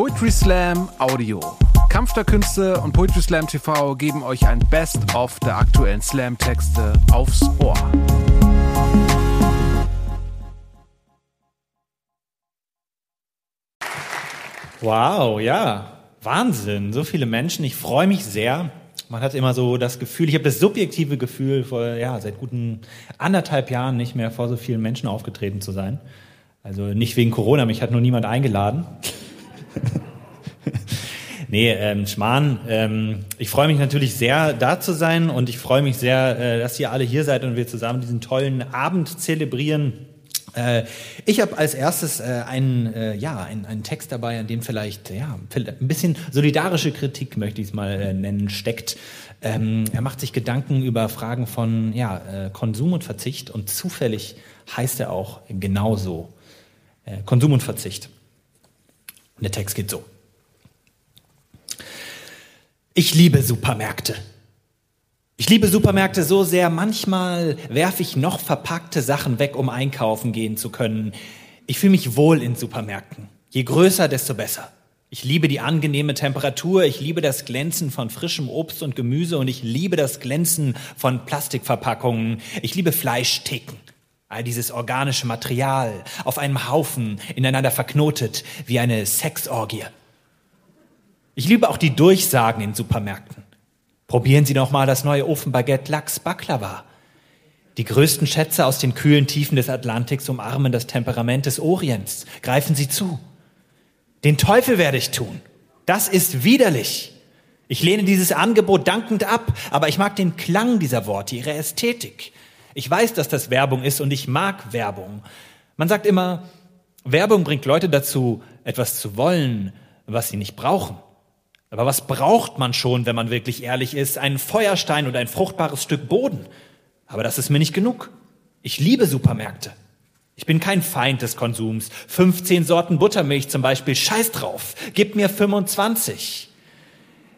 Poetry Slam Audio. Kampf der Künste und Poetry Slam TV geben euch ein Best-of der aktuellen Slam-Texte aufs Ohr. Wow, ja, Wahnsinn, so viele Menschen. Ich freue mich sehr. Man hat immer so das Gefühl, ich habe das subjektive Gefühl, vor, ja, seit guten anderthalb Jahren nicht mehr vor so vielen Menschen aufgetreten zu sein. Also nicht wegen Corona, mich hat nur niemand eingeladen. nee, ähm, Schmarrn, ähm, ich freue mich natürlich sehr, da zu sein und ich freue mich sehr, äh, dass ihr alle hier seid und wir zusammen diesen tollen Abend zelebrieren. Äh, ich habe als erstes äh, einen, äh, ja, einen, einen Text dabei, an dem vielleicht ja, ein bisschen solidarische Kritik, möchte ich es mal äh, nennen, steckt. Ähm, er macht sich Gedanken über Fragen von ja, äh, Konsum und Verzicht und zufällig heißt er auch genauso. Äh, Konsum und Verzicht. Und der Text geht so. Ich liebe Supermärkte. Ich liebe Supermärkte so sehr, manchmal werfe ich noch verpackte Sachen weg, um einkaufen gehen zu können. Ich fühle mich wohl in Supermärkten. Je größer, desto besser. Ich liebe die angenehme Temperatur, ich liebe das Glänzen von frischem Obst und Gemüse und ich liebe das Glänzen von Plastikverpackungen. Ich liebe Fleischtheken. All dieses organische Material auf einem Haufen ineinander verknotet wie eine Sexorgie. Ich liebe auch die Durchsagen in Supermärkten. Probieren Sie noch mal das neue Ofenbaguette Lachs Baklava. Die größten Schätze aus den kühlen Tiefen des Atlantiks umarmen das Temperament des Orients. Greifen Sie zu. Den Teufel werde ich tun. Das ist widerlich. Ich lehne dieses Angebot dankend ab, aber ich mag den Klang dieser Worte, ihre Ästhetik. Ich weiß, dass das Werbung ist und ich mag Werbung. Man sagt immer, Werbung bringt Leute dazu, etwas zu wollen, was sie nicht brauchen. Aber was braucht man schon, wenn man wirklich ehrlich ist? Einen Feuerstein und ein fruchtbares Stück Boden. Aber das ist mir nicht genug. Ich liebe Supermärkte. Ich bin kein Feind des Konsums. 15 Sorten Buttermilch zum Beispiel, scheiß drauf. Gib mir 25.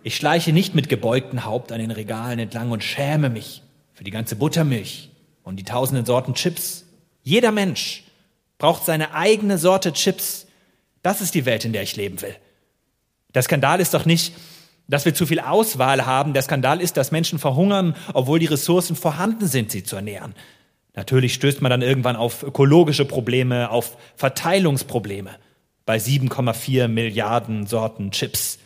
Ich schleiche nicht mit gebeugtem Haupt an den Regalen entlang und schäme mich für die ganze Buttermilch und die tausenden Sorten Chips. Jeder Mensch braucht seine eigene Sorte Chips. Das ist die Welt, in der ich leben will. Der Skandal ist doch nicht, dass wir zu viel Auswahl haben. Der Skandal ist, dass Menschen verhungern, obwohl die Ressourcen vorhanden sind, sie zu ernähren. Natürlich stößt man dann irgendwann auf ökologische Probleme, auf Verteilungsprobleme bei 7,4 Milliarden Sorten Chips.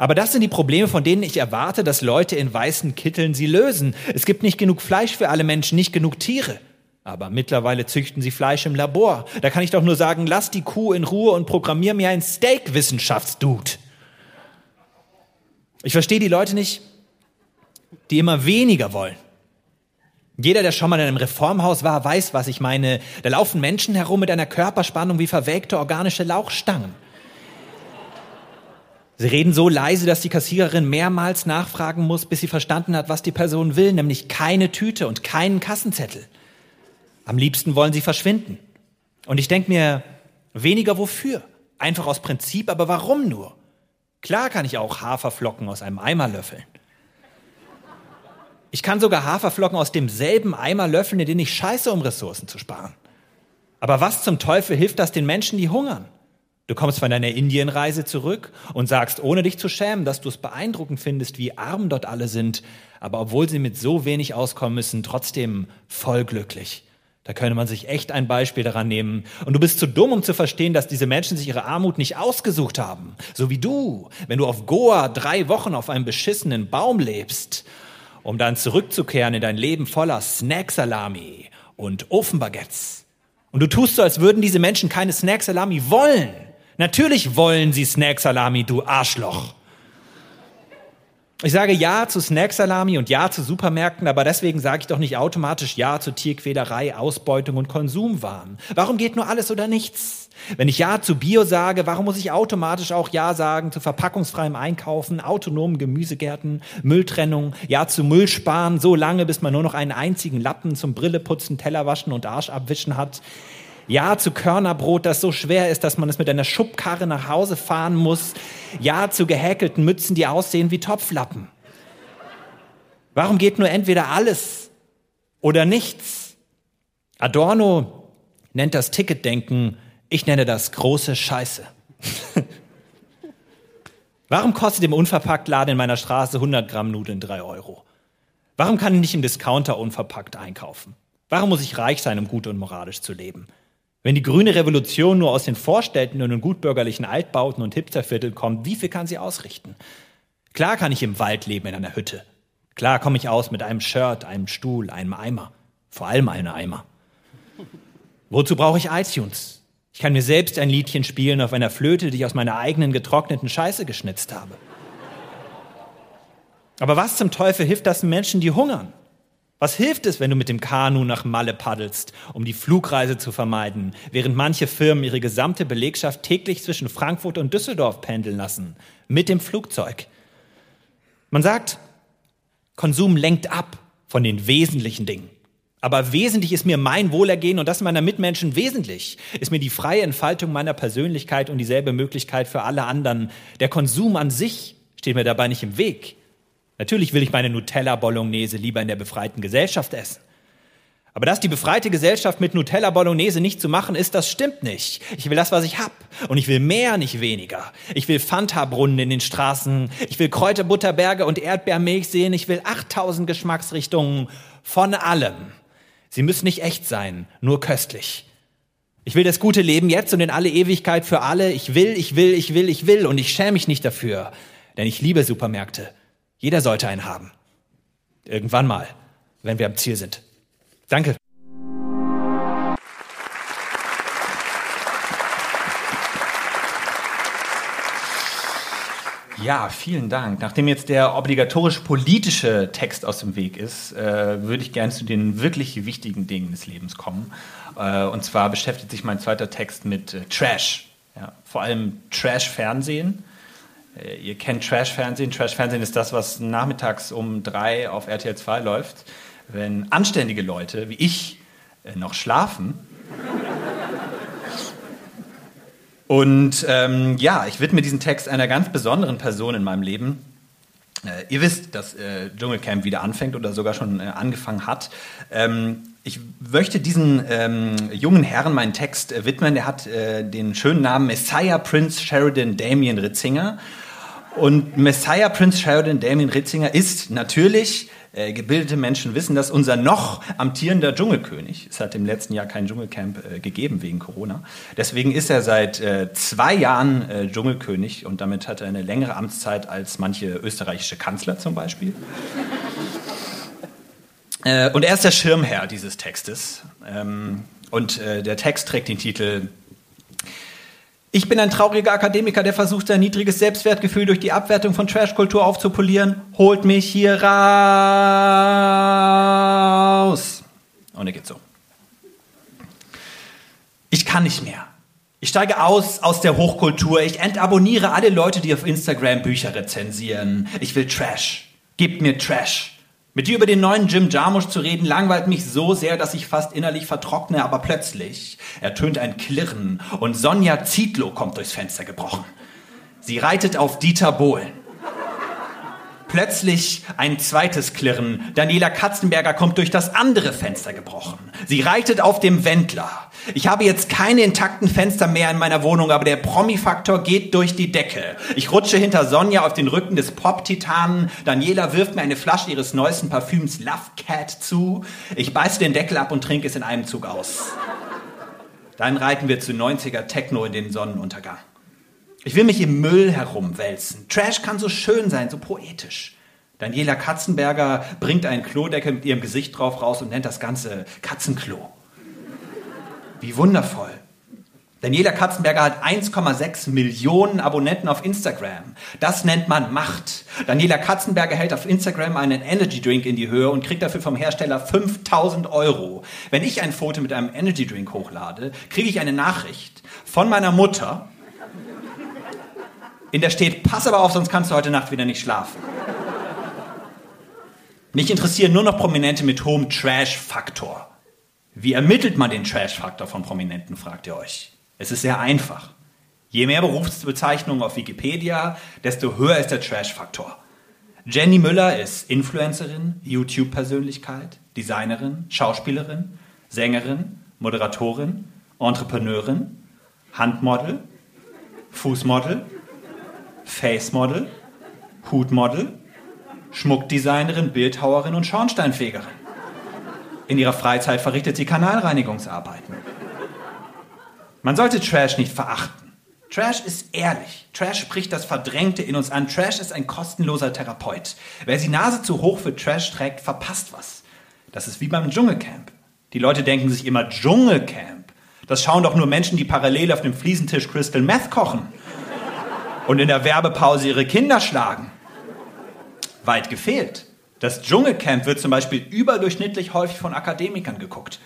Aber das sind die Probleme, von denen ich erwarte, dass Leute in weißen Kitteln sie lösen. Es gibt nicht genug Fleisch für alle Menschen, nicht genug Tiere. Aber mittlerweile züchten sie Fleisch im Labor. Da kann ich doch nur sagen, lass die Kuh in Ruhe und programmier mir ein Steak-Wissenschaftsdude. Ich verstehe die Leute nicht, die immer weniger wollen. Jeder, der schon mal in einem Reformhaus war, weiß, was ich meine. Da laufen Menschen herum mit einer Körperspannung wie verwelkte organische Lauchstangen. Sie reden so leise, dass die Kassiererin mehrmals nachfragen muss, bis sie verstanden hat, was die Person will, nämlich keine Tüte und keinen Kassenzettel. Am liebsten wollen sie verschwinden. Und ich denke mir, weniger wofür? Einfach aus Prinzip, aber warum nur? Klar kann ich auch Haferflocken aus einem Eimer löffeln. Ich kann sogar Haferflocken aus demselben Eimer löffeln, in den ich scheiße, um Ressourcen zu sparen. Aber was zum Teufel hilft das den Menschen, die hungern? Du kommst von deiner Indienreise zurück und sagst, ohne dich zu schämen, dass du es beeindruckend findest, wie arm dort alle sind, aber obwohl sie mit so wenig auskommen müssen, trotzdem voll glücklich. Da könnte man sich echt ein Beispiel daran nehmen. Und du bist zu dumm, um zu verstehen, dass diese Menschen sich ihre Armut nicht ausgesucht haben. So wie du, wenn du auf Goa drei Wochen auf einem beschissenen Baum lebst, um dann zurückzukehren in dein Leben voller Snacksalami und Ofenbaguettes. Und du tust so, als würden diese Menschen keine Snacksalami wollen. Natürlich wollen sie Snacksalami, du Arschloch. Ich sage Ja zu Snacksalami und Ja zu Supermärkten, aber deswegen sage ich doch nicht automatisch Ja zu Tierquälerei, Ausbeutung und Konsumwahn. Warum geht nur alles oder nichts? Wenn ich Ja zu Bio sage, warum muss ich automatisch auch Ja sagen zu verpackungsfreiem Einkaufen, autonomen Gemüsegärten, Mülltrennung, Ja zu Müll sparen, so lange, bis man nur noch einen einzigen Lappen zum Brilleputzen, Tellerwaschen und Arsch abwischen hat? Ja zu Körnerbrot, das so schwer ist, dass man es mit einer Schubkarre nach Hause fahren muss. Ja zu gehäkelten Mützen, die aussehen wie Topflappen. Warum geht nur entweder alles oder nichts? Adorno nennt das Ticketdenken, ich nenne das große Scheiße. Warum kostet im Unverpacktladen in meiner Straße 100 Gramm Nudeln 3 Euro? Warum kann ich nicht im Discounter unverpackt einkaufen? Warum muss ich reich sein, um gut und moralisch zu leben? Wenn die grüne Revolution nur aus den Vorstädten und den gutbürgerlichen Altbauten und Hipstervierteln kommt, wie viel kann sie ausrichten? Klar kann ich im Wald leben in einer Hütte. Klar komme ich aus mit einem Shirt, einem Stuhl, einem Eimer. Vor allem einem Eimer. Wozu brauche ich iTunes? Ich kann mir selbst ein Liedchen spielen auf einer Flöte, die ich aus meiner eigenen getrockneten Scheiße geschnitzt habe. Aber was zum Teufel hilft das Menschen, die hungern? Was hilft es, wenn du mit dem Kanu nach Malle paddelst, um die Flugreise zu vermeiden, während manche Firmen ihre gesamte Belegschaft täglich zwischen Frankfurt und Düsseldorf pendeln lassen, mit dem Flugzeug? Man sagt, Konsum lenkt ab von den wesentlichen Dingen. Aber wesentlich ist mir mein Wohlergehen und das meiner Mitmenschen wesentlich. Ist mir die freie Entfaltung meiner Persönlichkeit und dieselbe Möglichkeit für alle anderen. Der Konsum an sich steht mir dabei nicht im Weg. Natürlich will ich meine Nutella Bolognese lieber in der befreiten Gesellschaft essen. Aber dass die befreite Gesellschaft mit Nutella Bolognese nicht zu machen ist, das stimmt nicht. Ich will das, was ich hab. Und ich will mehr, nicht weniger. Ich will Fanta-Brunnen in den Straßen. Ich will Kräuterbutterberge und Erdbeermilch sehen. Ich will 8000 Geschmacksrichtungen von allem. Sie müssen nicht echt sein, nur köstlich. Ich will das gute Leben jetzt und in alle Ewigkeit für alle. Ich will, ich will, ich will, ich will und ich schäme mich nicht dafür. Denn ich liebe Supermärkte. Jeder sollte einen haben. Irgendwann mal, wenn wir am Ziel sind. Danke. Ja, vielen Dank. Nachdem jetzt der obligatorisch politische Text aus dem Weg ist, äh, würde ich gerne zu den wirklich wichtigen Dingen des Lebens kommen. Äh, und zwar beschäftigt sich mein zweiter Text mit äh, Trash. Ja, vor allem Trash-Fernsehen. Äh, ihr kennt Trash-Fernsehen. Trash-Fernsehen ist das, was nachmittags um drei auf RTL 2 läuft, wenn anständige Leute wie ich äh, noch schlafen. Und ähm, ja, ich widme diesen Text einer ganz besonderen Person in meinem Leben. Äh, ihr wisst, dass äh, Dschungelcamp wieder anfängt oder sogar schon äh, angefangen hat. Ähm, ich möchte diesen ähm, jungen Herren meinen Text äh, widmen. Der hat den schönen Namen Messiah Prince Sheridan Damien Ritzinger. Und Messiah Prince Sheridan Damien Ritzinger ist natürlich, äh, gebildete Menschen wissen das, unser noch amtierender Dschungelkönig. Es hat im letzten Jahr kein Dschungelcamp äh, gegeben wegen Corona. Deswegen ist er seit äh, zwei Jahren äh, Dschungelkönig und damit hat er eine längere Amtszeit als manche österreichische Kanzler zum Beispiel. Äh, und er ist der Schirmherr dieses Textes. Ähm, und äh, der Text trägt den Titel Ich bin ein trauriger Akademiker, der versucht, sein niedriges Selbstwertgefühl durch die Abwertung von Trashkultur aufzupolieren. Holt mich hier raus. Und er geht so. Ich kann nicht mehr. Ich steige aus aus der Hochkultur. Ich entabonniere alle Leute, die auf Instagram Bücher rezensieren. Ich will Trash. Gebt mir Trash. Mit dir über den neuen Jim Jarmusch zu reden, langweilt mich so sehr, dass ich fast innerlich vertrockne, aber plötzlich ertönt ein Klirren und Sonja Zietlow kommt durchs Fenster gebrochen. Sie reitet auf Dieter Bohlen. Plötzlich ein zweites Klirren. Daniela Katzenberger kommt durch das andere Fenster gebrochen. Sie reitet auf dem Wendler. Ich habe jetzt keine intakten Fenster mehr in meiner Wohnung, aber der Promi-Faktor geht durch die Decke. Ich rutsche hinter Sonja auf den Rücken des Pop-Titanen. Daniela wirft mir eine Flasche ihres neuesten Parfüms Love Cat zu. Ich beiße den Deckel ab und trinke es in einem Zug aus. Dann reiten wir zu 90er Techno in den Sonnenuntergang. Ich will mich im Müll herumwälzen. Trash kann so schön sein, so poetisch. Daniela Katzenberger bringt einen Klodeckel mit ihrem Gesicht drauf raus und nennt das Ganze Katzenklo. Wie wundervoll. Daniela Katzenberger hat 1,6 Millionen Abonnenten auf Instagram. Das nennt man Macht. Daniela Katzenberger hält auf Instagram einen Energy Drink in die Höhe und kriegt dafür vom Hersteller 5000 Euro. Wenn ich ein Foto mit einem Energy Drink hochlade, kriege ich eine Nachricht von meiner Mutter, in der steht, pass aber auf, sonst kannst du heute Nacht wieder nicht schlafen. Mich interessieren nur noch Prominente mit hohem Trash-Faktor. Wie ermittelt man den Trash-Faktor von Prominenten, fragt ihr euch. Es ist sehr einfach. Je mehr Berufsbezeichnungen auf Wikipedia, desto höher ist der Trash-Faktor. Jenny Müller ist Influencerin, YouTube-Persönlichkeit, Designerin, Schauspielerin, Sängerin, Moderatorin, Entrepreneurin, Handmodel, Fußmodel, Face-Model, Hutmodel, Schmuckdesignerin, Bildhauerin und Schornsteinfegerin. In ihrer Freizeit verrichtet sie Kanalreinigungsarbeiten. Man sollte Trash nicht verachten. Trash ist ehrlich. Trash spricht das Verdrängte in uns an. Trash ist ein kostenloser Therapeut. Wer die Nase zu hoch für Trash trägt, verpasst was. Das ist wie beim Dschungelcamp. Die Leute denken sich immer Dschungelcamp. Das schauen doch nur Menschen, die parallel auf dem Fliesentisch Crystal Meth kochen und in der Werbepause ihre Kinder schlagen. Weit gefehlt. Das Dschungelcamp wird zum Beispiel überdurchschnittlich häufig von Akademikern geguckt.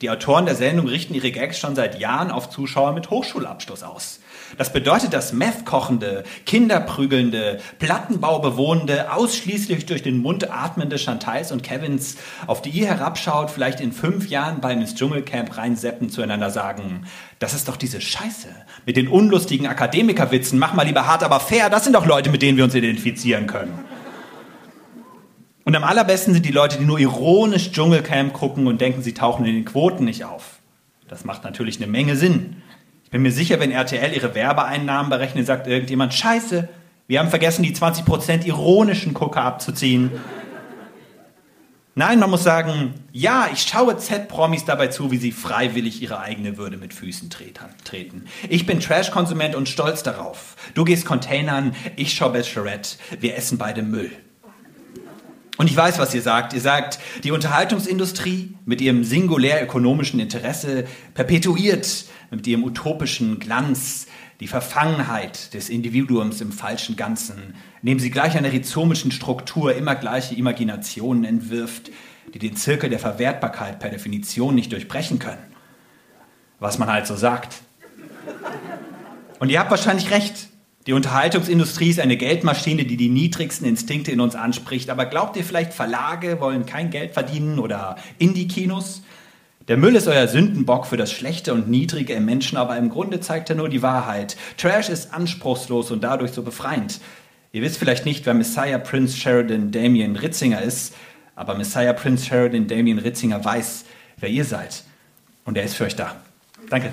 Die Autoren der Sendung richten ihre Gags schon seit Jahren auf Zuschauer mit Hochschulabschluss aus. Das bedeutet, dass Meth-kochende, Kinderprügelnde, Plattenbaubewohnende, ausschließlich durch den Mund atmende Chantals und Kevins, auf die ihr herabschaut, vielleicht in fünf Jahren beim ins Dschungelcamp reinseppen, zueinander sagen, das ist doch diese Scheiße mit den unlustigen Akademikerwitzen, mach mal lieber hart, aber fair, das sind doch Leute, mit denen wir uns identifizieren können. Und am allerbesten sind die Leute, die nur ironisch Dschungelcamp gucken und denken, sie tauchen in den Quoten nicht auf. Das macht natürlich eine Menge Sinn. Ich bin mir sicher, wenn RTL ihre Werbeeinnahmen berechnet, sagt irgendjemand, scheiße, wir haben vergessen, die 20% ironischen Gucker abzuziehen. Nein, man muss sagen, ja, ich schaue Z-Promis dabei zu, wie sie freiwillig ihre eigene Würde mit Füßen treten. Ich bin Trash-Konsument und stolz darauf. Du gehst Containern, ich schaue Bachelorette, wir essen beide Müll. Und ich weiß, was ihr sagt. Ihr sagt, die Unterhaltungsindustrie mit ihrem singulär ökonomischen Interesse perpetuiert mit ihrem utopischen Glanz die Verfangenheit des Individuums im falschen Ganzen, indem sie gleich einer rhizomischen Struktur immer gleiche Imaginationen entwirft, die den Zirkel der Verwertbarkeit per Definition nicht durchbrechen können. Was man halt so sagt. Und ihr habt wahrscheinlich recht. Die Unterhaltungsindustrie ist eine Geldmaschine, die die niedrigsten Instinkte in uns anspricht. Aber glaubt ihr vielleicht, Verlage wollen kein Geld verdienen oder Indie-Kinos? Der Müll ist euer Sündenbock für das Schlechte und Niedrige im Menschen, aber im Grunde zeigt er nur die Wahrheit. Trash ist anspruchslos und dadurch so befreiend. Ihr wisst vielleicht nicht, wer Messiah Prince Sheridan Damien Ritzinger ist, aber Messiah Prince Sheridan Damien Ritzinger weiß, wer ihr seid. Und er ist für euch da. Danke.